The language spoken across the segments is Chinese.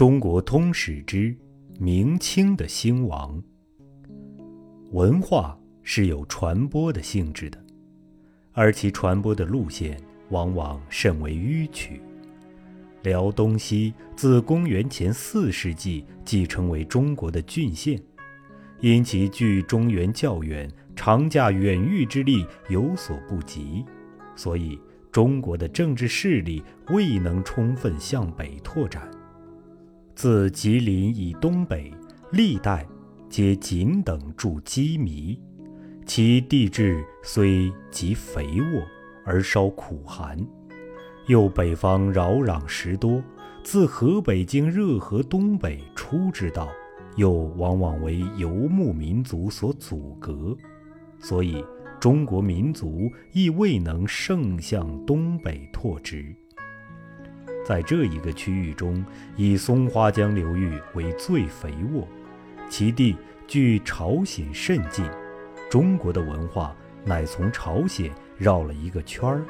中国通史之明清的兴亡。文化是有传播的性质的，而其传播的路线往往甚为迂曲。辽东西自公元前四世纪即成为中国的郡县，因其距中原较远，长驾远域之力有所不及，所以中国的政治势力未能充分向北拓展。自吉林以东北，历代皆仅等筑基糜，其地质虽极肥沃，而稍苦寒。又北方扰攘时多，自河北经热河东北出之道，又往往为游牧民族所阻隔，所以中国民族亦未能盛向东北拓殖。在这一个区域中，以松花江流域为最肥沃，其地距朝鲜甚近。中国的文化乃从朝鲜绕了一个圈儿，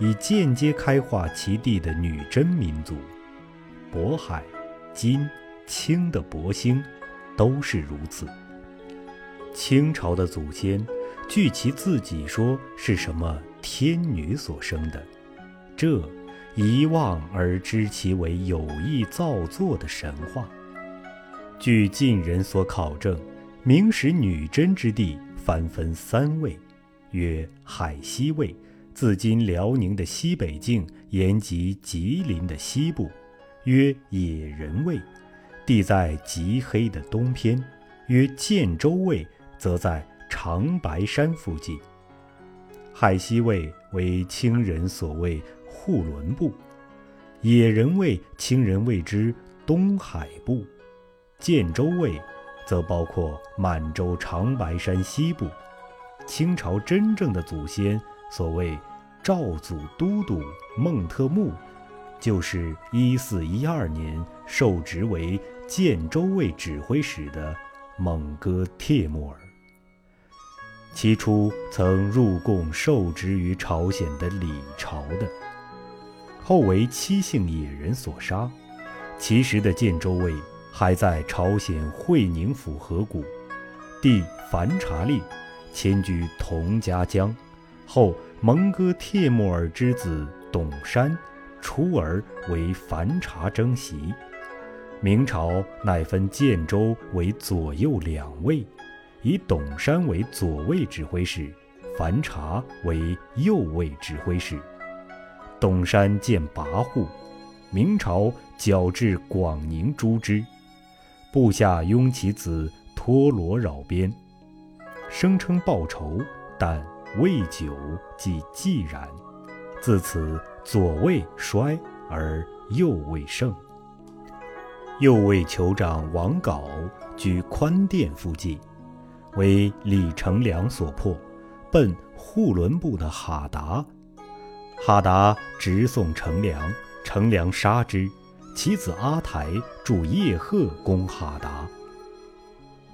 以间接开化其地的女真民族。渤海、金、清的博兴，都是如此。清朝的祖先，据其自己说是什么天女所生的，这。遗忘而知其为有意造作的神话。据晋人所考证，明时女真之地藩分三位，曰海西卫，自今辽宁的西北境延及吉林的西部；曰野人卫，地在极黑的东偏；曰建州卫，则在长白山附近。海西卫为清人所谓。护伦部，野人卫清人谓之东海部，建州卫则包括满洲长白山西部。清朝真正的祖先，所谓赵祖都督孟特木，就是一四一二年受职为建州卫指挥使的蒙哥帖木儿。起初曾入贡受职于朝鲜的李朝的。后为七姓野人所杀。其时的建州卫还在朝鲜会宁府河谷，弟樊察烈迁居佟家江。后蒙哥帖木儿之子董山出而为樊察征袭。明朝乃分建州为左右两卫，以董山为左卫指挥使，樊察为右卫指挥使。董山见跋扈，明朝剿至广宁诛之，部下拥其子托罗扰边，声称报仇，但未久即寂然。自此左卫衰而右卫盛。右卫酋长王杲居宽甸附近，为李成梁所破，奔护伦部的哈达。哈达直送成梁，成梁杀之。其子阿台助叶赫攻哈达。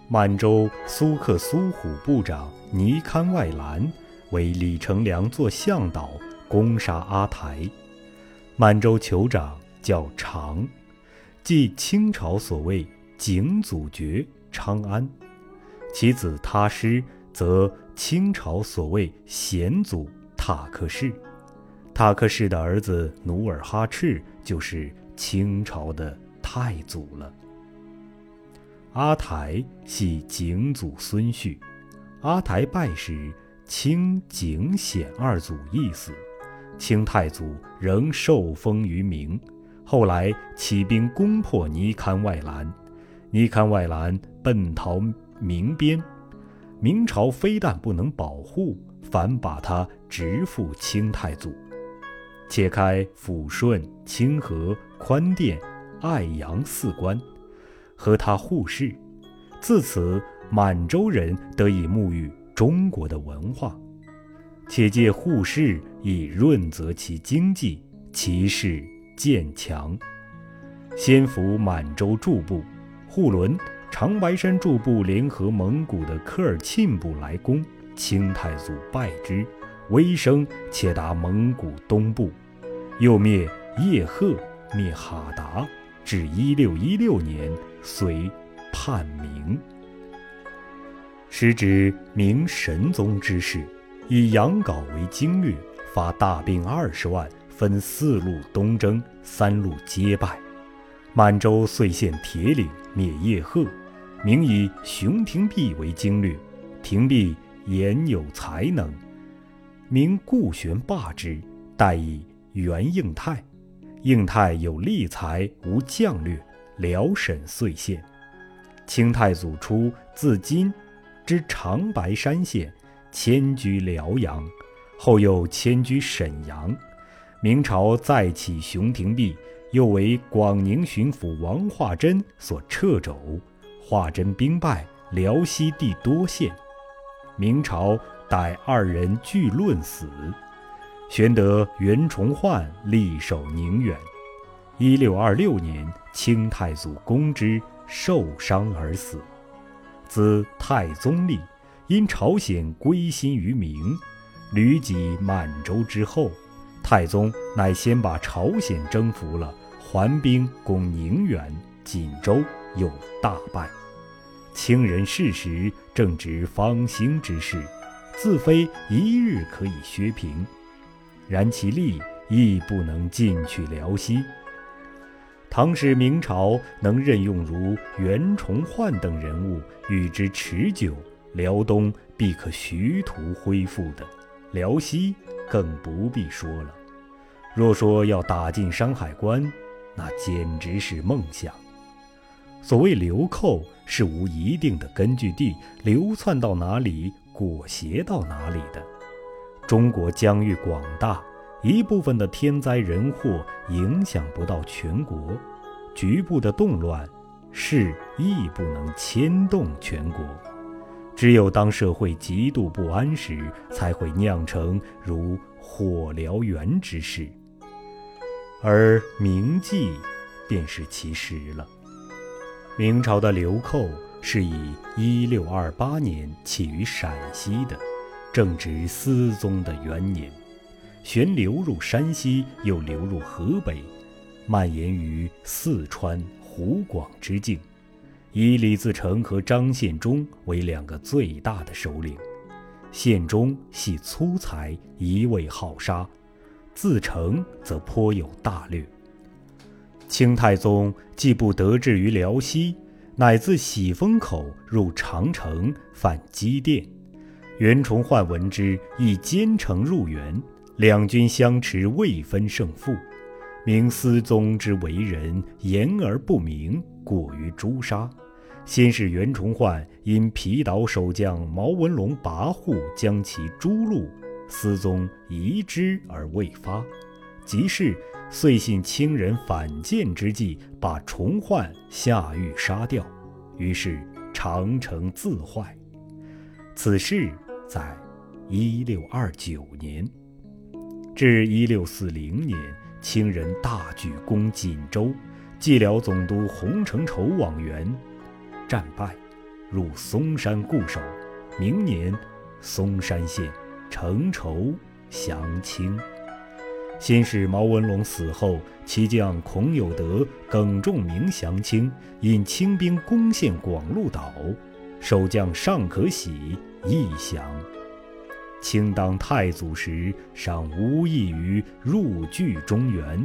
满洲苏克苏虎部长尼堪外兰为李成梁做向导，攻杀阿台。满洲酋长叫长，即清朝所谓景祖爵昌安。其子他师则清朝所谓贤祖塔克氏。塔克氏的儿子努尔哈赤就是清朝的太祖了。阿台系景祖孙婿，阿台拜时，清景显二祖亦死，清太祖仍受封于明。后来起兵攻破尼堪外兰，尼堪外兰奔逃明边，明朝非但不能保护，反把他直付清太祖。切开抚顺、清河、宽甸、爱阳四关，和他互市。自此，满洲人得以沐浴中国的文化，且借互市以润泽其经济，其势渐强。先俘满洲驻部，护伦、长白山驻部联合蒙古的科尔沁部来攻，清太祖败之。威声且达蒙古东部，又灭叶赫，灭哈达，至一六一六年遂叛明。时指明神宗之事，以杨镐为经略，发大兵二十万，分四路东征，三路皆败。满洲遂陷铁岭，灭叶赫。明以熊廷弼为经略，廷弼言有才能，明顾玄罢之，代以袁应泰。应泰有力才，无将略，辽沈遂县。清太祖初自今之长白山县，迁居辽阳，后又迁居沈阳。明朝再起熊廷弼，又为广宁巡抚王化贞所掣肘。化贞兵败，辽西地多县。明朝待二人俱论死，玄德、袁崇焕力守宁远。一六二六年，清太祖攻之，受伤而死。自太宗立，因朝鲜归心于明，屡己满洲之后，太宗乃先把朝鲜征服了，还兵攻宁远、锦州。又大败，清人事时正值方兴之势，自非一日可以削平，然其力亦不能进去辽西。唐时明朝能任用如袁崇焕等人物，与之持久，辽东必可徐图恢复的，辽西更不必说了。若说要打进山海关，那简直是梦想。所谓流寇是无一定的根据地，流窜到哪里，裹挟到哪里的。中国疆域广大，一部分的天灾人祸影响不到全国，局部的动乱是亦不能牵动全国。只有当社会极度不安时，才会酿成如火燎原之事。而铭记，便是其实了。明朝的流寇是以一六二八年起于陕西的，正值思宗的元年，旋流入山西，又流入河北，蔓延于四川、湖广之境，以李自成和张献忠为两个最大的首领。献忠系粗才，一味好杀；自成则颇有大略。清太宗既不得志于辽西，乃自喜峰口入长城，犯积电。袁崇焕闻之，亦兼程入援，两军相持，未分胜负。明思宗之为人言而不明，过于诛杀。先是袁崇焕因皮岛守将毛文龙跋扈，将其诛戮，思宗疑之而未发。即是。遂信清人反间之计，把崇焕下狱杀掉，于是长城自坏。此事在一六二九年至一六四零年，清人大举攻锦州，蓟辽总督洪承畴往援，战败，入嵩山固守。明年，嵩山县，承畴降清。先是毛文龙死后，其将孔有德、耿仲明降清，引清兵攻陷广鹿岛，守将尚可喜亦降。清当太祖时，尚无异于入据中原，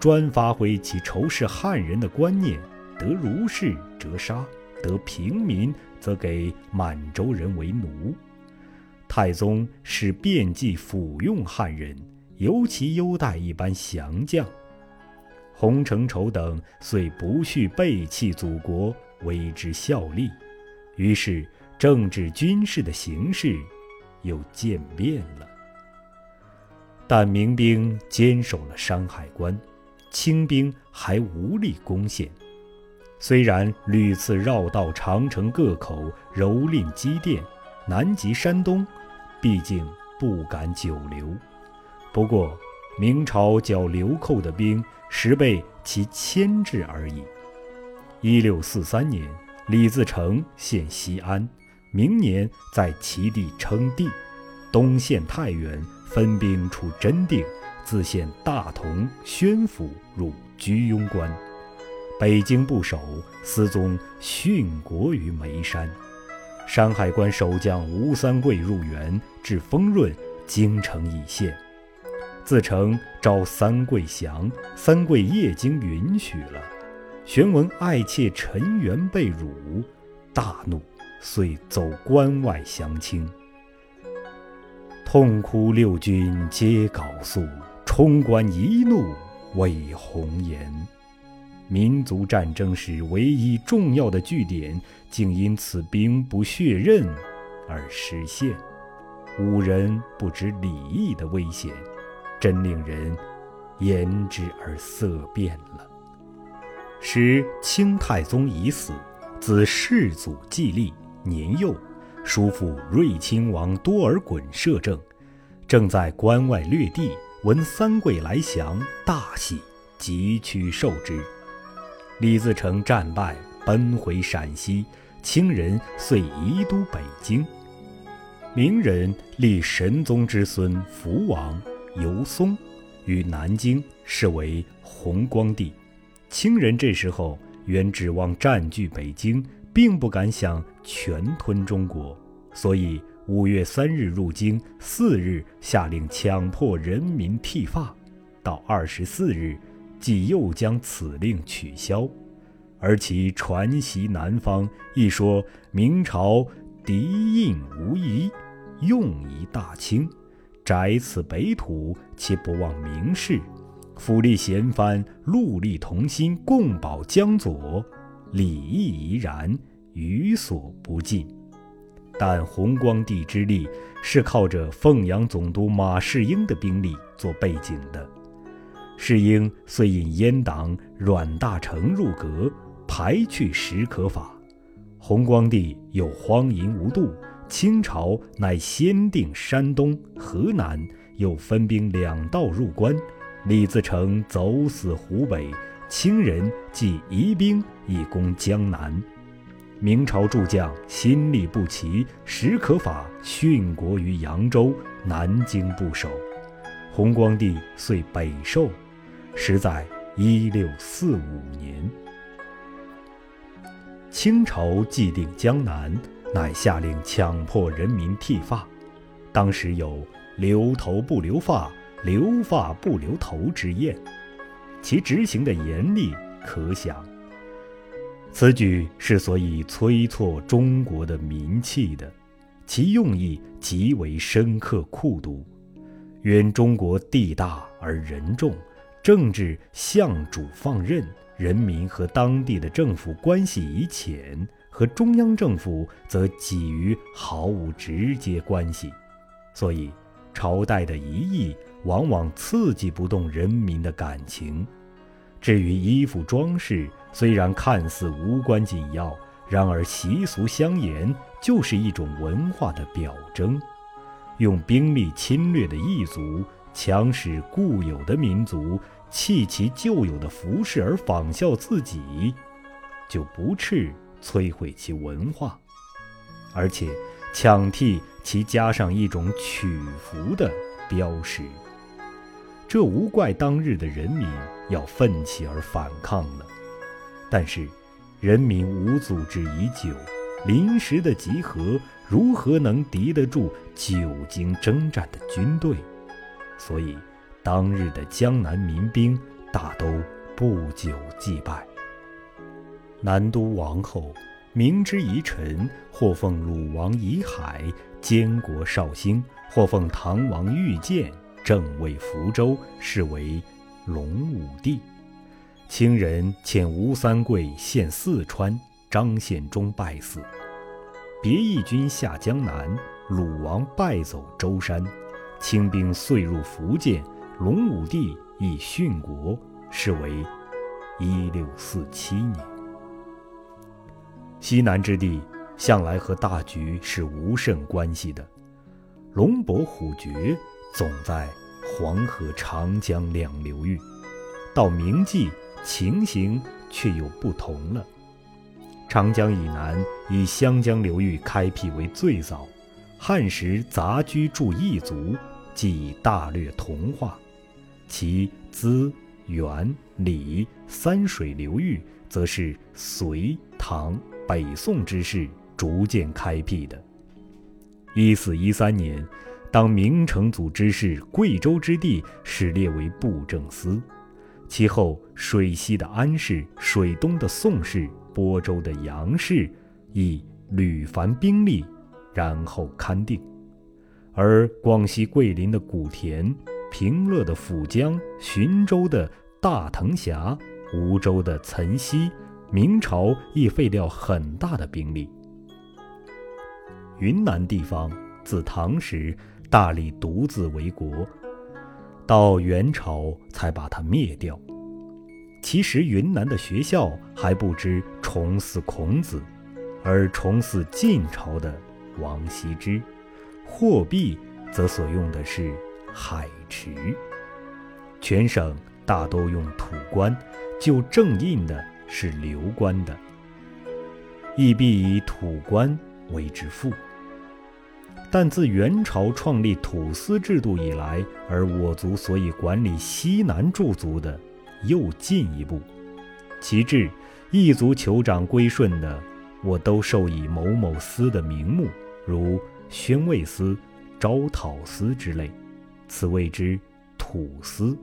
专发挥其仇视汉人的观念，得儒士则杀，得平民则给满洲人为奴。太宗使遍计抚用汉人。尤其优待一般降将，洪承畴等遂不恤背弃祖国，为之效力，于是政治军事的形势又渐变了。但明兵坚守了山海关，清兵还无力攻陷。虽然屡次绕道长城各口，蹂躏积淀，南极山东，毕竟不敢久留。不过，明朝剿流寇的兵实被其牵制而已。一六四三年，李自成陷西安，明年在其地称帝，东陷太原，分兵出真定，自陷大同、宣府，入居庸关。北京不守，思宗殉国于眉山。山海关守将吴三桂入援，至丰润，京城已陷。自称召三桂降，三桂夜经允许了。玄闻爱妾陈元被辱，大怒，遂走关外降清。痛哭六军皆缟素，冲冠一怒为红颜。民族战争时唯一重要的据点，竟因此兵不血刃而失陷。五人不知礼义的危险，真令人言之而色变了。时清太宗已死，子世祖继立，年幼。叔父睿亲王多尔衮摄政，正在关外掠地，闻三桂来降，大喜，急趋受之。李自成战败，奔回陕西，清人遂移都北京。明人立神宗之孙福王尤松于南京，是为弘光帝。清人这时候原指望占据北京。并不敢想全吞中国，所以五月三日入京，四日下令强迫人民剃发，到二十四日，即又将此令取消。而其传习南方，亦说明朝敌印无疑，用以大清，宅此北土，其不忘名士，府立贤藩，戮力同心，共保江左。礼义怡然，于所不尽。但弘光帝之力是靠着凤阳总督马士英的兵力做背景的。士英虽引阉党阮大铖入阁，排去石可法，弘光帝又荒淫无度，清朝乃先定山东、河南，又分兵两道入关，李自成走死湖北。清人即移兵以攻江南，明朝诸将心力不齐，史可法殉国于扬州，南京不守，弘光帝遂北狩，时在一六四五年。清朝既定江南，乃下令强迫人民剃发，当时有留头不留发，留发不留头之谚。其执行的严厉可想，此举是所以催促中国的民气的，其用意极为深刻酷毒。原中国地大而人众，政治向主放任，人民和当地的政府关系已浅，和中央政府则几于毫无直接关系，所以朝代的一役。往往刺激不动人民的感情。至于衣服装饰，虽然看似无关紧要，然而习俗相沿，就是一种文化的表征。用兵力侵略的异族，强使固有的民族弃其旧有的服饰而仿效自己，就不啻摧毁其文化，而且抢替其加上一种曲服的标识。这无怪当日的人民要奋起而反抗了，但是人民无组织已久，临时的集合如何能敌得住久经征战的军队？所以当日的江南民兵大都不久即败。南都王后明之遗臣，或奉鲁王遗海监国绍兴，或奉唐王御剑。正位福州，是为隆武帝。清人遣吴三桂献四川，张献忠败死。别义军下江南，鲁王败走舟山。清兵遂入福建，隆武帝亦殉国，是为一六四七年。西南之地向来和大局是无甚关系的，龙伯虎爵。总在黄河、长江两流域，到明季情形却又不同了。长江以南以湘江流域开辟为最早，汉时杂居住异族，即以大略同化，其资源、李三水流域，则是隋、唐、北宋之士逐渐开辟的。一四一三年，当明成祖之士贵州之地始列为布政司，其后水西的安氏、水东的宋氏、播州的杨氏，亦屡凡兵力，然后勘定。而广西桂林的古田、平乐的抚江、浔州的大藤峡、梧州的岑溪，明朝亦费掉很大的兵力。云南地方自唐时大力独自为国，到元朝才把它灭掉。其实云南的学校还不知重祀孔子，而重祀晋朝的王羲之。货币则所用的是海池，全省大都用土官，就正印的是流官的，亦必以土官为之父。但自元朝创立土司制度以来，而我族所以管理西南诸族的又进一步，其至一族酋长归顺的，我都授以某某司的名目，如。宣慰司、招讨司之类，此谓之土司。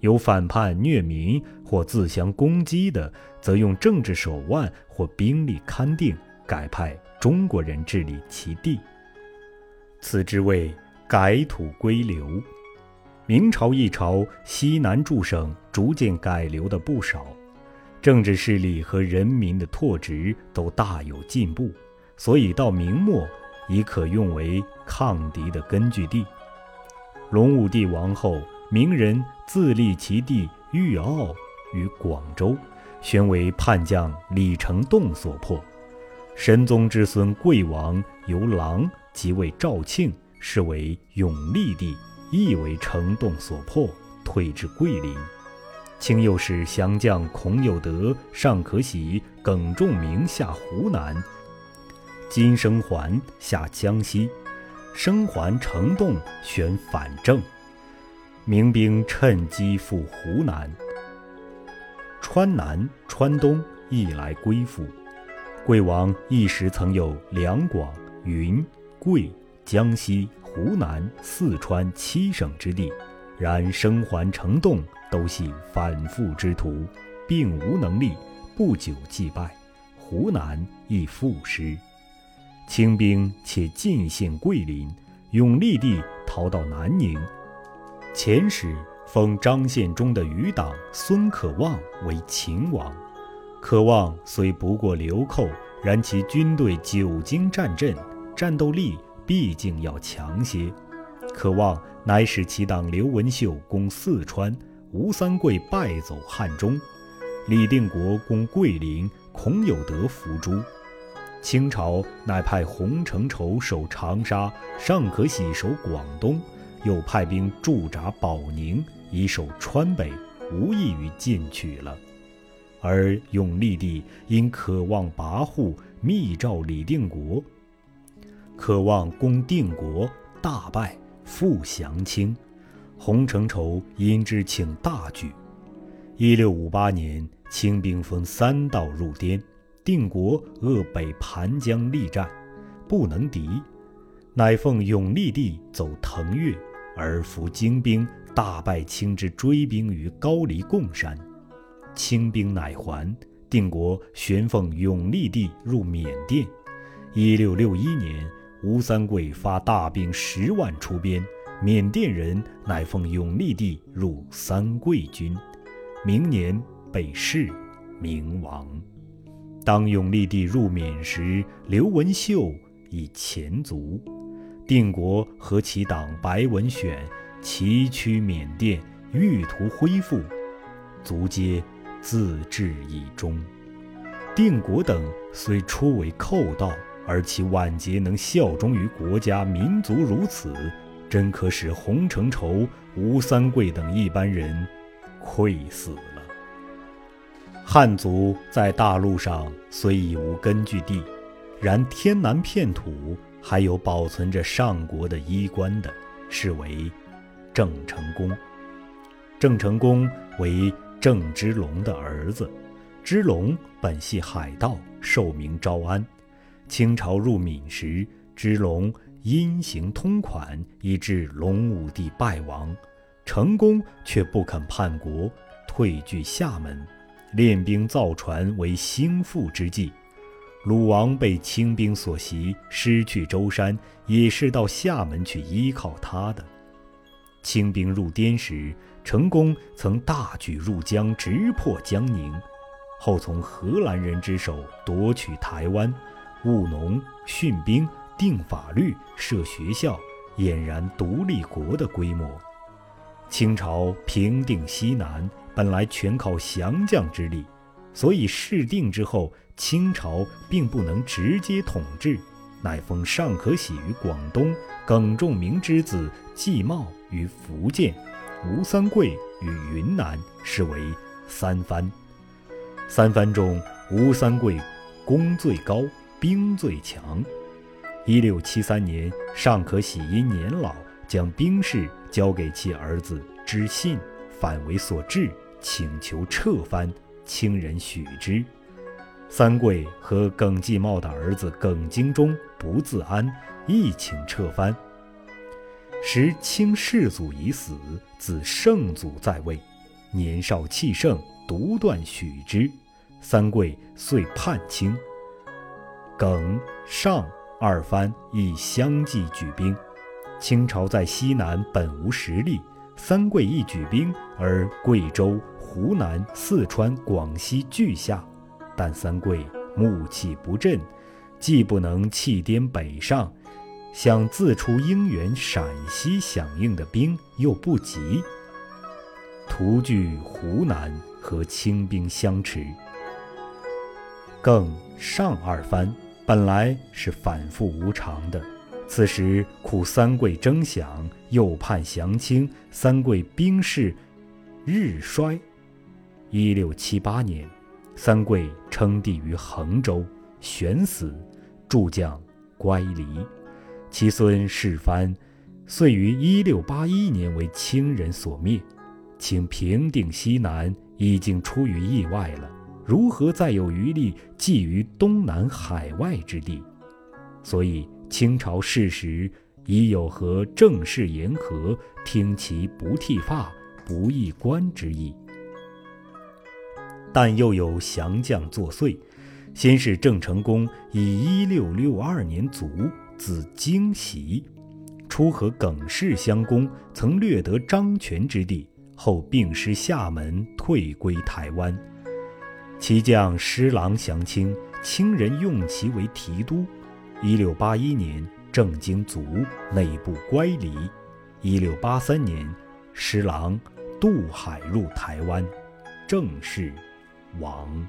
有反叛虐民或自相攻击的，则用政治手腕或兵力勘定，改派中国人治理其地。此之谓改土归流。明朝一朝，西南诸省逐渐改流的不少，政治势力和人民的拓殖都大有进步，所以到明末。已可用为抗敌的根据地。隆武帝亡后，明人自立其弟玉傲于广州，宣为叛将李成栋所破。神宗之孙贵王由郎即位赵庆，是为永历帝，亦为成栋所破，退至桂林。清又使降将孔有德、尚可喜、耿仲明下湖南。金生桓下江西，生桓成栋选反正，明兵趁机赴湖南、川南、川东，亦来归附。贵王一时曾有两广、云、贵、江西、湖南、四川七省之地，然生还成栋都系反复之徒，并无能力，不久即败，湖南亦复失。清兵且进陷桂林，永历帝逃到南宁。遣使封张献忠的余党孙可望为秦王。可望虽不过流寇，然其军队久经战阵，战斗力毕竟要强些。可望乃使其党刘文秀攻四川，吴三桂败走汉中，李定国攻桂林，孔有德伏诛。清朝乃派洪承畴守长沙，尚可喜守广东，又派兵驻扎保宁，以守川北，无异于进取了。而永历帝因渴望跋扈，密诏李定国，渴望攻定国，大败，复降清。洪承畴因之请大举。一六五八年，清兵分三道入滇。定国扼北盘江力战，不能敌，乃奉永历帝走腾越，而伏精兵，大败清之追兵于高黎贡山。清兵乃还，定国旋奉永历帝入缅甸。一六六一年，吴三桂发大兵十万出边，缅甸人乃奉永历帝入三桂军。明年被弑，明亡。当永历帝入缅时，刘文秀已前卒。定国和其党白文选崎岖缅甸，欲图恢复，卒皆自治以终。定国等虽初为寇盗，而其晚节能效忠于国家民族如此，真可使洪承畴、吴三桂等一般人愧死了。汉族在大陆上虽已无根据地，然天南片土还有保存着上国的衣冠的，是为郑成功。郑成功为郑芝龙的儿子。芝龙本系海盗，受名招安。清朝入闽时，芝龙因行通款，以致隆武帝败亡。成功却不肯叛国，退居厦门，练兵造船为兴复之计。鲁王被清兵所袭，失去舟山，也是到厦门去依靠他的。清兵入滇时，成功曾大举入江，直破江宁，后从荷兰人之手夺取台湾，务农、训兵、定法律、设学校，俨然独立国的规模。清朝平定西南，本来全靠降将之力，所以事定之后。清朝并不能直接统治，乃封尚可喜于广东，耿仲明之子季茂于福建，吴三桂于云南，是为三藩。三藩中，吴三桂功最高，兵最强。一六七三年，尚可喜因年老，将兵事交给其儿子知信，反为所制，请求撤藩，清人许之。三桂和耿继茂的儿子耿精忠不自安，亦请撤藩。时清世祖已死，子圣祖在位，年少气盛，独断许之。三桂遂叛清。耿、尚二藩亦相继举兵。清朝在西南本无实力，三桂一举兵，而贵州、湖南、四川、广西俱下。但三桂木气不振，既不能弃滇北上，想自出应援陕西响应的兵又不及，徒据湖南和清兵相持。更上二藩本来是反复无常的，此时苦三桂争饷，又盼降清，三桂兵势日衰。一六七八年。三桂称帝于衡州，悬死，诸将乖离。其孙世蕃，遂于一六八一年为清人所灭。请平定西南已经出于意外了，如何再有余力觊于东南海外之地？所以清朝事时已有和正式言和，听其不剃发，不议官之意。但又有降将作祟，先是郑成功以一六六二年卒，子荆袭，初和耿氏相攻，曾掠得张权之地，后病失厦门，退归台湾。其将施琅降清，清人用其为提督。一六八一年，郑经卒，内部乖离。一六八三年，施琅渡海入台湾，郑氏。王。